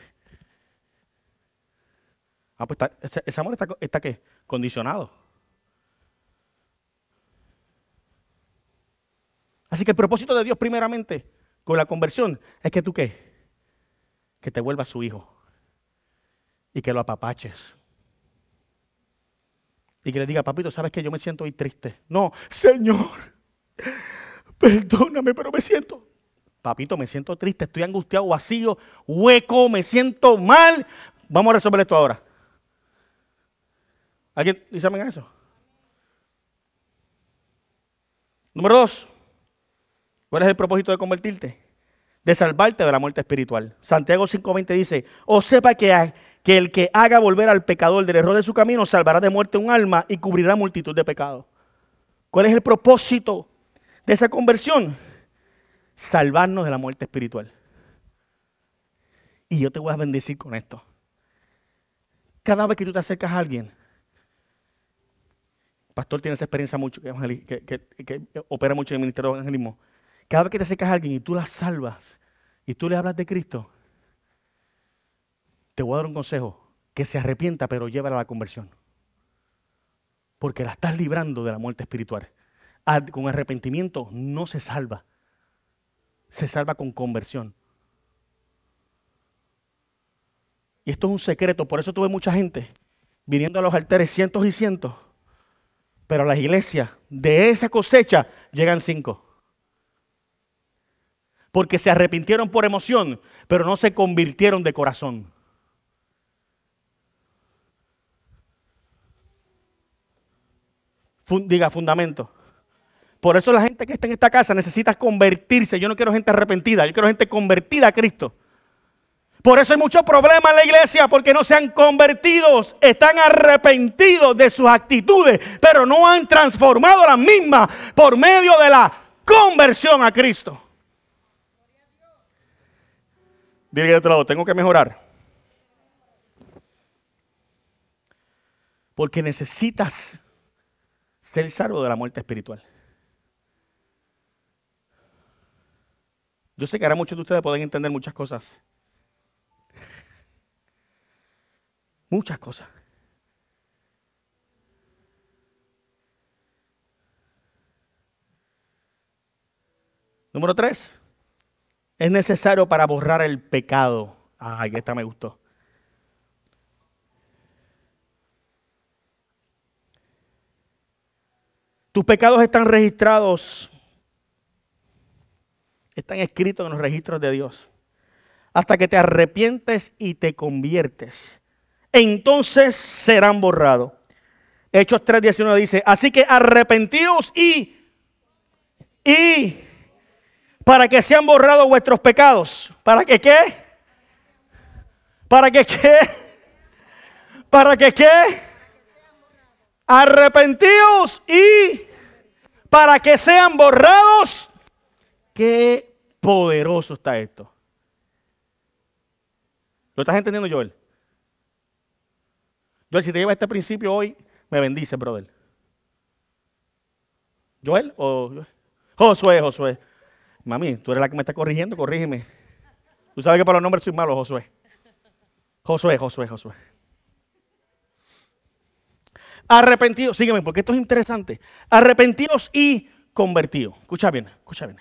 Ah, pues ese, amor está, está ¿qué? Condicionado. Así que el propósito de Dios primeramente con la conversión es que tú qué? Que te vuelvas su hijo. Y que lo apapaches. Y que le diga, papito, ¿sabes que yo me siento hoy triste? No, Señor, perdóname, pero me siento Papito, me siento triste, estoy angustiado, vacío, hueco, me siento mal. Vamos a resolver esto ahora. ¿Alguien dice eso? Número dos. ¿Cuál es el propósito de convertirte? De salvarte de la muerte espiritual. Santiago 5.20 dice, o sepa que, que el que haga volver al pecador del error de su camino salvará de muerte un alma y cubrirá multitud de pecados. ¿Cuál es el propósito de esa conversión? salvarnos de la muerte espiritual. Y yo te voy a bendecir con esto. Cada vez que tú te acercas a alguien, pastor tiene esa experiencia mucho, que, opera mucho en el ministerio de evangelismo. Cada vez que te acercas a alguien y tú la salvas y tú le hablas de Cristo, te voy a dar un consejo, que se arrepienta pero llévala a la conversión. Porque la estás librando de la muerte espiritual. Con arrepentimiento no se salva se salva con conversión. Y esto es un secreto, por eso tuve mucha gente viniendo a los altares cientos y cientos, pero a las iglesias de esa cosecha llegan cinco. Porque se arrepintieron por emoción, pero no se convirtieron de corazón. Diga, fundamento. Por eso la gente que está en esta casa necesita convertirse. Yo no quiero gente arrepentida, yo quiero gente convertida a Cristo. Por eso hay muchos problemas en la iglesia, porque no se han convertido, están arrepentidos de sus actitudes, pero no han transformado las mismas por medio de la conversión a Cristo. Dile de otro lado, tengo que mejorar. Porque necesitas ser salvo de la muerte espiritual. Yo sé que ahora muchos de ustedes pueden entender muchas cosas. Muchas cosas. Número tres. Es necesario para borrar el pecado. Ay, esta me gustó. Tus pecados están registrados están escritos en los registros de Dios. Hasta que te arrepientes y te conviertes. entonces serán borrados. Hechos 3:19 dice, así que arrepentíos y, y, para que sean borrados vuestros pecados. ¿Para que qué? ¿Para que qué? ¿Para que qué? Arrepentíos y para que sean borrados. Qué poderoso está esto. ¿Lo estás entendiendo, Joel? Joel, si te lleva este principio hoy, me bendice, brother. ¿Joel o Josué, Josué? Mami, tú eres la que me está corrigiendo, corrígeme. Tú sabes que para los nombres soy malo, Josué. Josué, Josué, Josué. Arrepentidos, sígueme, porque esto es interesante. Arrepentidos y convertidos. Escucha bien, escucha bien.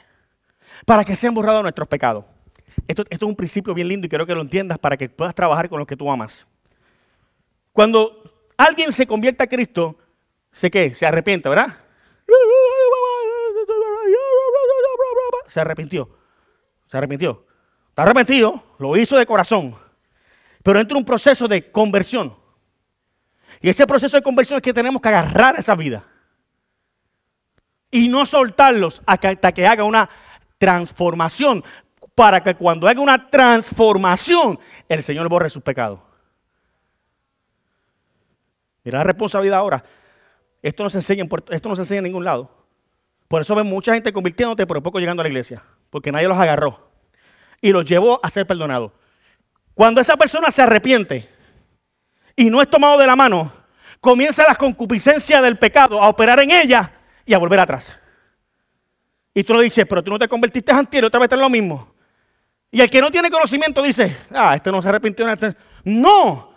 Para que sean borrados nuestros pecados. Esto, esto es un principio bien lindo y quiero que lo entiendas para que puedas trabajar con los que tú amas. Cuando alguien se convierte a Cristo, sé que se arrepiente, ¿verdad? Se arrepintió. Se arrepintió. Está arrepentido, lo hizo de corazón. Pero entra un proceso de conversión. Y ese proceso de conversión es que tenemos que agarrar esa vida. Y no soltarlos hasta que haga una transformación. Para que cuando haga una transformación, el Señor borre sus pecados. Mira la responsabilidad ahora. Esto no se enseña en, esto no se enseña en ningún lado. Por eso ven mucha gente convirtiéndote, pero poco llegando a la iglesia. Porque nadie los agarró. Y los llevó a ser perdonados. Cuando esa persona se arrepiente y no es tomado de la mano, comienza la concupiscencia del pecado a operar en ella y a volver atrás. Y tú lo dices, pero tú no te convertiste antes y otra vez en lo mismo. Y el que no tiene conocimiento dice, ah, este no se arrepintió. Este. No,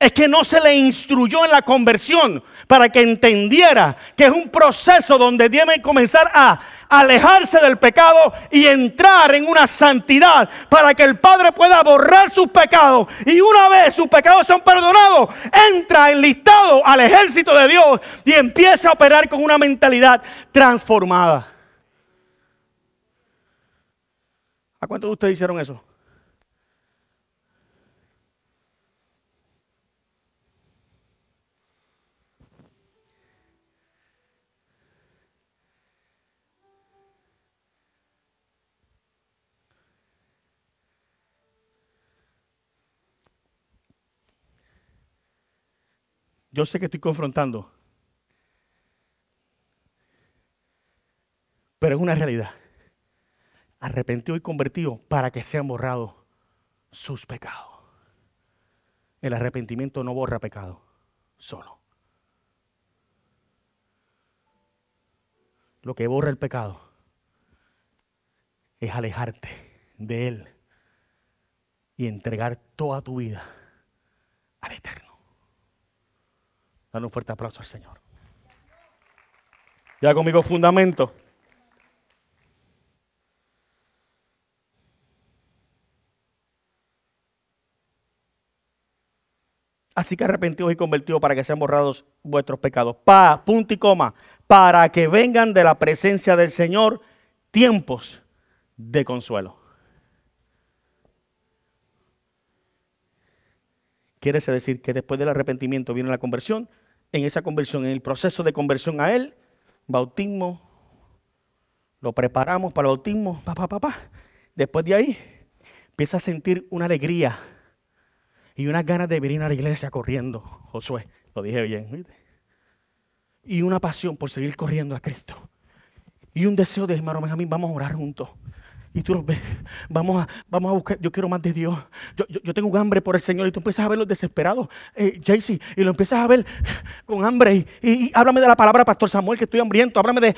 es que no se le instruyó en la conversión para que entendiera que es un proceso donde debe comenzar a alejarse del pecado y entrar en una santidad para que el Padre pueda borrar sus pecados y una vez sus pecados son perdonados, entra enlistado al ejército de Dios y empieza a operar con una mentalidad transformada. ¿A cuántos de ustedes hicieron eso? Yo sé que estoy confrontando, pero es una realidad. Arrepentido y convertido para que sean borrados sus pecados. El arrepentimiento no borra pecado, solo. Lo que borra el pecado es alejarte de Él y entregar toda tu vida al Eterno. Dale un fuerte aplauso al Señor. Ya conmigo fundamento. Así que arrepentidos y convertidos para que sean borrados vuestros pecados. Pa, punto y coma. Para que vengan de la presencia del Señor tiempos de consuelo. Quiere decir que después del arrepentimiento viene la conversión en esa conversión, en el proceso de conversión a Él, bautismo, lo preparamos para el bautismo, papá, papá. Después de ahí, empieza a sentir una alegría y unas ganas de venir a la iglesia corriendo. Josué, lo dije bien. Y una pasión por seguir corriendo a Cristo. Y un deseo de, hermano Benjamín, vamos a orar juntos. Y tú los ves, vamos a, vamos a buscar, yo quiero más de Dios. Yo, tengo un hambre por el Señor. Y tú empiezas a ver los desesperados, eh, Jaycee, y lo empiezas a ver con hambre. Y, háblame de la palabra, Pastor Samuel, que estoy hambriento. Háblame de.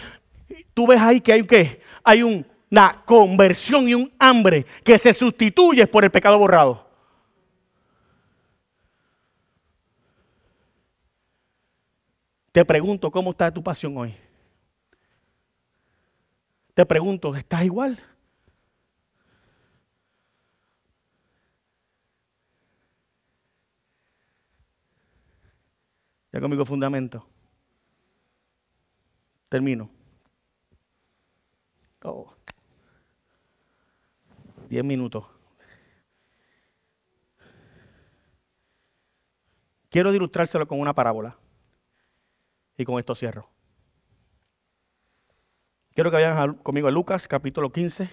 Tú ves ahí que hay ¿qué? Hay una conversión y un hambre que se sustituye por el pecado borrado. Te pregunto, ¿cómo está tu pasión hoy? Te pregunto, ¿estás igual? Ya conmigo fundamento. Termino. Oh. Diez minutos. Quiero ilustrárselo con una parábola. Y con esto cierro. Quiero que vayan conmigo a Lucas capítulo 15,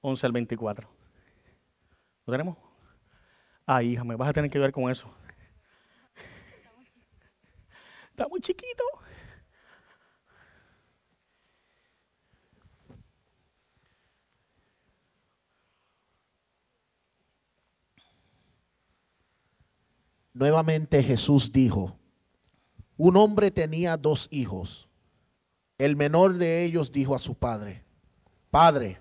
11 al 24. ¿Lo tenemos? Ah, hija, me vas a tener que ver con eso. Está muy chiquito. Nuevamente Jesús dijo, un hombre tenía dos hijos. El menor de ellos dijo a su padre, Padre,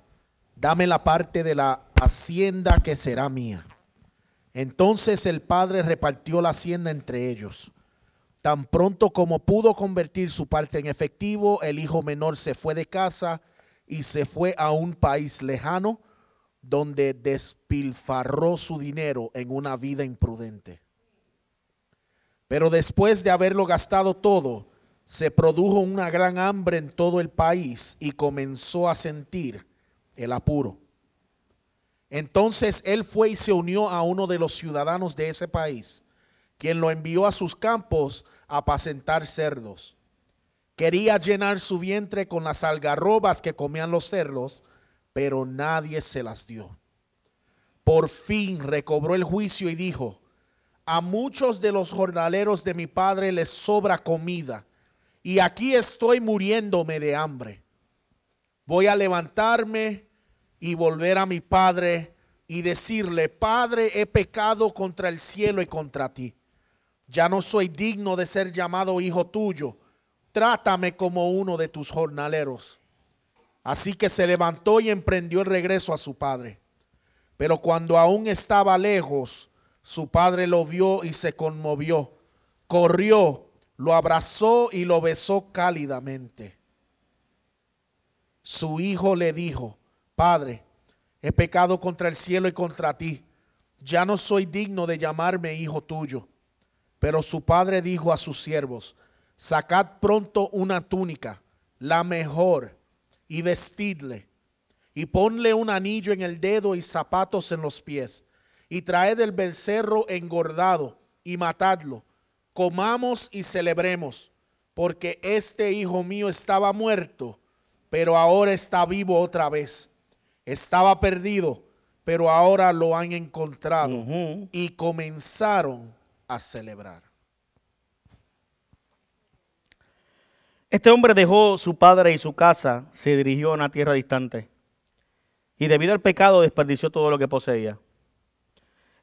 dame la parte de la hacienda que será mía. Entonces el padre repartió la hacienda entre ellos. Tan pronto como pudo convertir su parte en efectivo, el hijo menor se fue de casa y se fue a un país lejano donde despilfarró su dinero en una vida imprudente. Pero después de haberlo gastado todo, se produjo una gran hambre en todo el país y comenzó a sentir el apuro. Entonces él fue y se unió a uno de los ciudadanos de ese país, quien lo envió a sus campos apacentar cerdos. Quería llenar su vientre con las algarrobas que comían los cerdos, pero nadie se las dio. Por fin recobró el juicio y dijo, a muchos de los jornaleros de mi padre les sobra comida, y aquí estoy muriéndome de hambre. Voy a levantarme y volver a mi padre y decirle, Padre, he pecado contra el cielo y contra ti. Ya no soy digno de ser llamado hijo tuyo. Trátame como uno de tus jornaleros. Así que se levantó y emprendió el regreso a su padre. Pero cuando aún estaba lejos, su padre lo vio y se conmovió. Corrió, lo abrazó y lo besó cálidamente. Su hijo le dijo, Padre, he pecado contra el cielo y contra ti. Ya no soy digno de llamarme hijo tuyo. Pero su padre dijo a sus siervos, sacad pronto una túnica, la mejor, y vestidle, y ponle un anillo en el dedo y zapatos en los pies y traed el becerro engordado y matadlo. Comamos y celebremos, porque este hijo mío estaba muerto, pero ahora está vivo otra vez. Estaba perdido, pero ahora lo han encontrado. Y comenzaron a celebrar. Este hombre dejó su padre y su casa, se dirigió a una tierra distante y debido al pecado desperdició todo lo que poseía.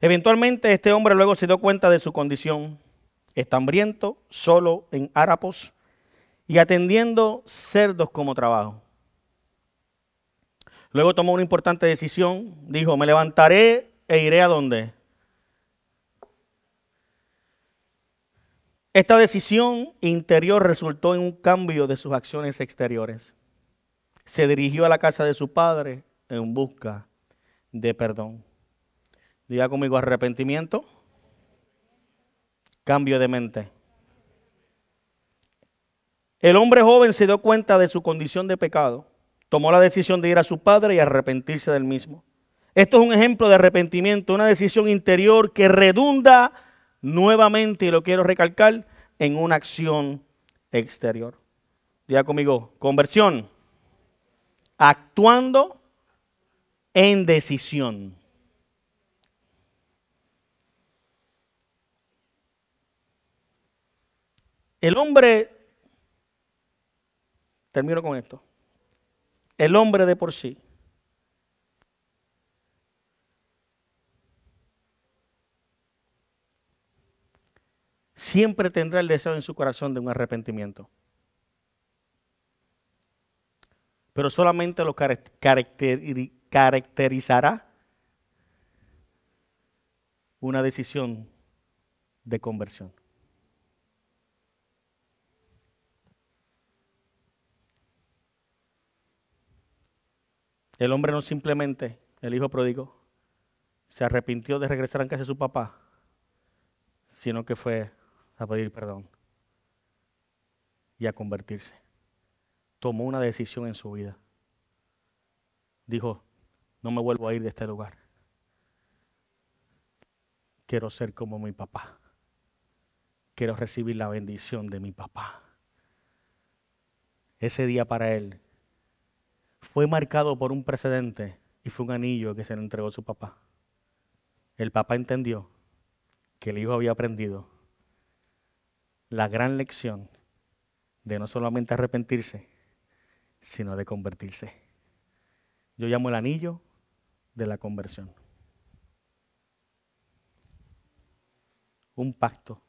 Eventualmente este hombre luego se dio cuenta de su condición. Está hambriento, solo en Árapos y atendiendo cerdos como trabajo. Luego tomó una importante decisión. Dijo, me levantaré e iré a donde. Esta decisión interior resultó en un cambio de sus acciones exteriores. Se dirigió a la casa de su padre en busca de perdón. Diga conmigo arrepentimiento, cambio de mente. El hombre joven se dio cuenta de su condición de pecado, tomó la decisión de ir a su padre y arrepentirse del mismo. Esto es un ejemplo de arrepentimiento, una decisión interior que redunda nuevamente, y lo quiero recalcar, en una acción exterior. Diga conmigo, conversión, actuando en decisión. El hombre, termino con esto, el hombre de por sí, siempre tendrá el deseo en su corazón de un arrepentimiento. Pero solamente lo caracterizará una decisión de conversión. El hombre no simplemente, el hijo pródigo, se arrepintió de regresar a casa de su papá, sino que fue a pedir perdón y a convertirse. Tomó una decisión en su vida. Dijo, no me vuelvo a ir de este lugar. Quiero ser como mi papá. quiero recibir la bendición de mi papá. Ese día para él fue marcado por un precedente y fue un anillo que se le entregó a su papá. El papá entendió que el hijo había aprendido la gran lección de no solamente arrepentirse, sino de convertirse. Yo llamo el anillo de la conversión. Un pacto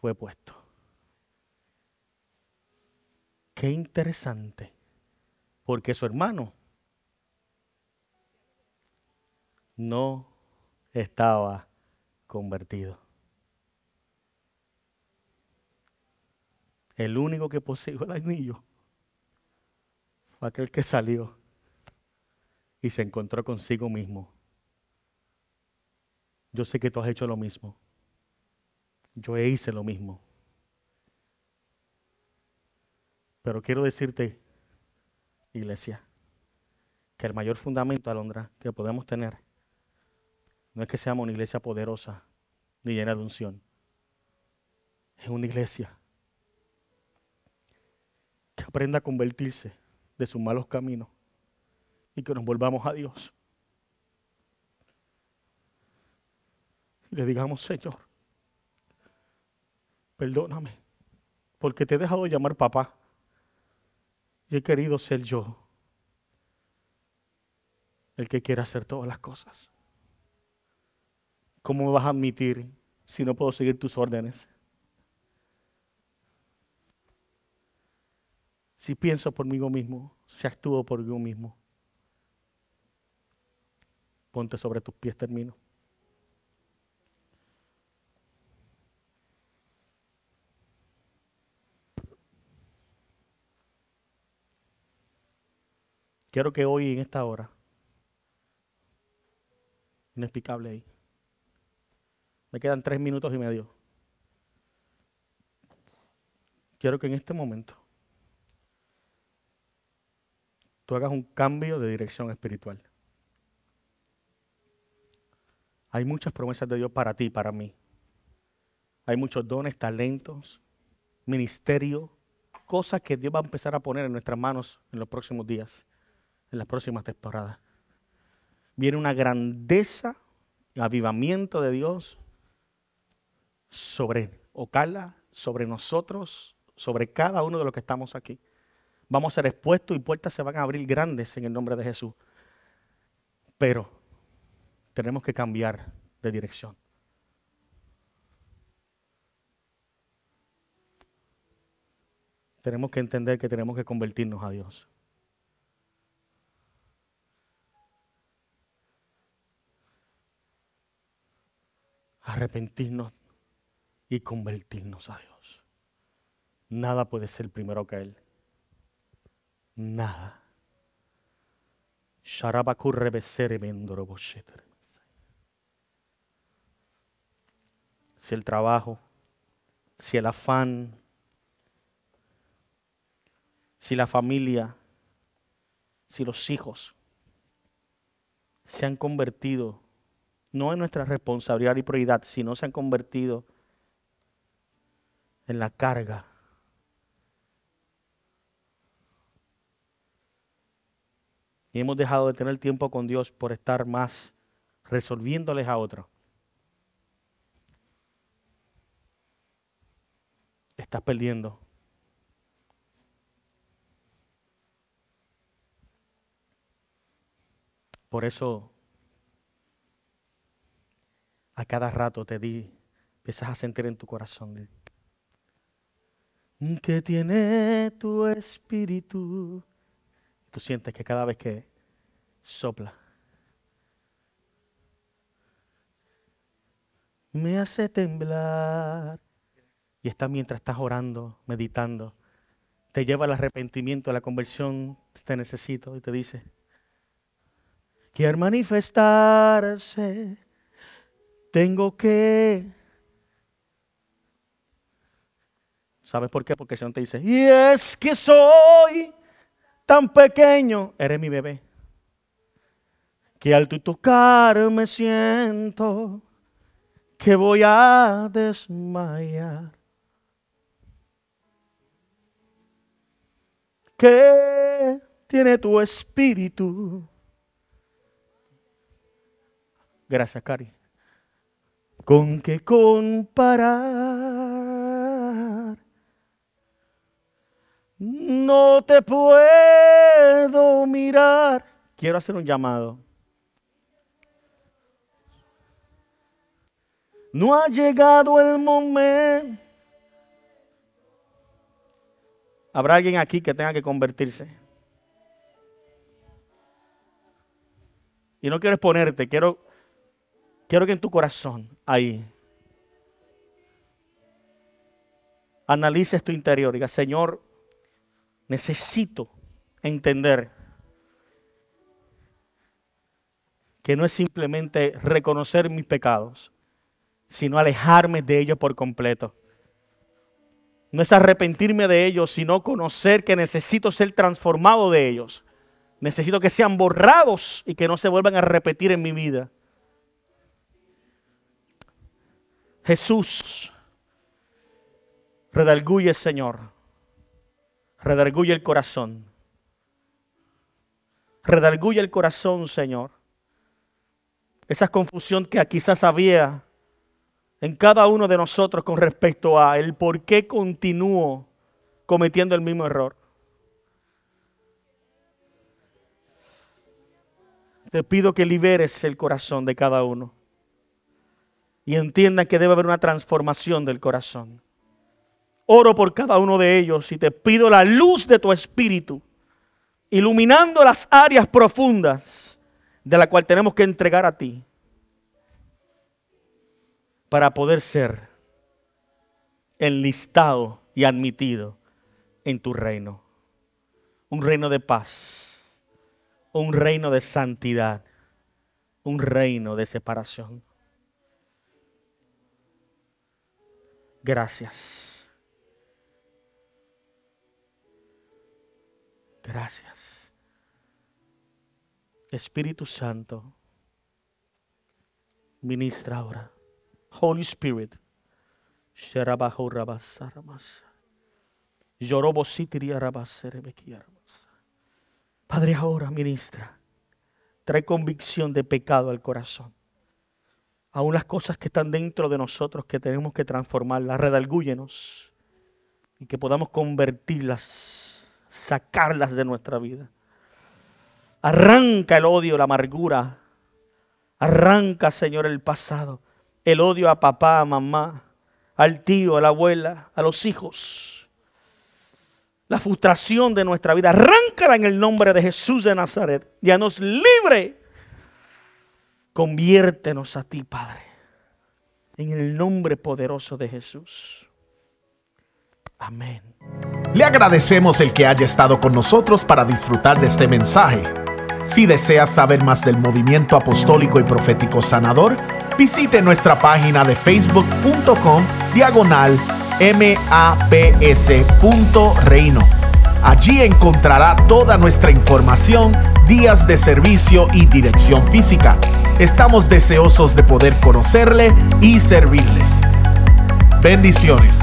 fue puesto. Qué interesante, porque su hermano no estaba convertido. El único que poseyó el anillo fue aquel que salió y se encontró consigo mismo. Yo sé que tú has hecho lo mismo. Yo hice lo mismo. Pero quiero decirte, iglesia, que el mayor fundamento, Alondra, que podemos tener no es que seamos una iglesia poderosa ni llena de unción. Es una iglesia aprenda a convertirse de sus malos caminos y que nos volvamos a Dios. Y le digamos, Señor, perdóname, porque te he dejado llamar papá y he querido ser yo el que quiera hacer todas las cosas. ¿Cómo me vas a admitir si no puedo seguir tus órdenes? Si pienso por mí mismo, si actúo por mí mismo, ponte sobre tus pies, termino. Quiero que hoy, en esta hora, inexplicable ahí, me quedan tres minutos y medio. Quiero que en este momento tú hagas un cambio de dirección espiritual. Hay muchas promesas de Dios para ti, para mí. Hay muchos dones, talentos, ministerio, cosas que Dios va a empezar a poner en nuestras manos en los próximos días, en las próximas temporadas. Viene una grandeza, avivamiento de Dios sobre Ocala, sobre nosotros, sobre cada uno de los que estamos aquí. Vamos a ser expuestos y puertas se van a abrir grandes en el nombre de Jesús. Pero tenemos que cambiar de dirección. Tenemos que entender que tenemos que convertirnos a Dios. Arrepentirnos y convertirnos a Dios. Nada puede ser primero que Él. Nada. Si el trabajo, si el afán, si la familia, si los hijos se han convertido, no en nuestra responsabilidad y prioridad, sino se han convertido en la carga. Y hemos dejado de tener tiempo con Dios por estar más resolviéndoles a otros. Estás perdiendo. Por eso a cada rato te di, empiezas a sentir en tu corazón que tiene tu espíritu. Tú sientes que cada vez que sopla, me hace temblar. Y está mientras estás orando, meditando, te lleva al arrepentimiento, a la conversión, te necesito y te dice, quiero manifestarse, tengo que ¿Sabes por qué? Porque el Señor te dice, y es que soy tan pequeño, eres mi bebé, que al tu tocar me siento que voy a desmayar. ¿Qué tiene tu espíritu? Gracias, Cari. ¿Con qué comparar? No te puedo mirar. Quiero hacer un llamado. No ha llegado el momento. Habrá alguien aquí que tenga que convertirse. Y no quiero exponerte, quiero, quiero que en tu corazón, ahí, analices tu interior. Diga, Señor, necesito entender que no es simplemente reconocer mis pecados, sino alejarme de ellos por completo. No es arrepentirme de ellos, sino conocer que necesito ser transformado de ellos. Necesito que sean borrados y que no se vuelvan a repetir en mi vida. Jesús, redalguye, Señor. Redarguye el corazón. Redarguye el corazón, Señor. Esa confusión que quizás había en cada uno de nosotros con respecto a el por qué continúo cometiendo el mismo error. Te pido que liberes el corazón de cada uno y entiendan que debe haber una transformación del corazón. Oro por cada uno de ellos y te pido la luz de tu espíritu, iluminando las áreas profundas de la cual tenemos que entregar a ti para poder ser enlistado y admitido en tu reino. Un reino de paz, un reino de santidad, un reino de separación. Gracias. Gracias. Espíritu Santo, ministra ahora. Holy Spirit. Padre, ahora ministra. Trae convicción de pecado al corazón. Aún las cosas que están dentro de nosotros que tenemos que transformarlas, redalgúyenos y que podamos convertirlas sacarlas de nuestra vida. Arranca el odio, la amargura. Arranca, Señor, el pasado. El odio a papá, a mamá, al tío, a la abuela, a los hijos. La frustración de nuestra vida. Arráncala en el nombre de Jesús de Nazaret. Ya nos libre. Conviértenos a ti, Padre. En el nombre poderoso de Jesús. Amén. Le agradecemos el que haya estado con nosotros para disfrutar de este mensaje. Si deseas saber más del movimiento apostólico y profético sanador, visite nuestra página de facebook.com diagonal maps.reino. Allí encontrará toda nuestra información, días de servicio y dirección física. Estamos deseosos de poder conocerle y servirles. Bendiciones.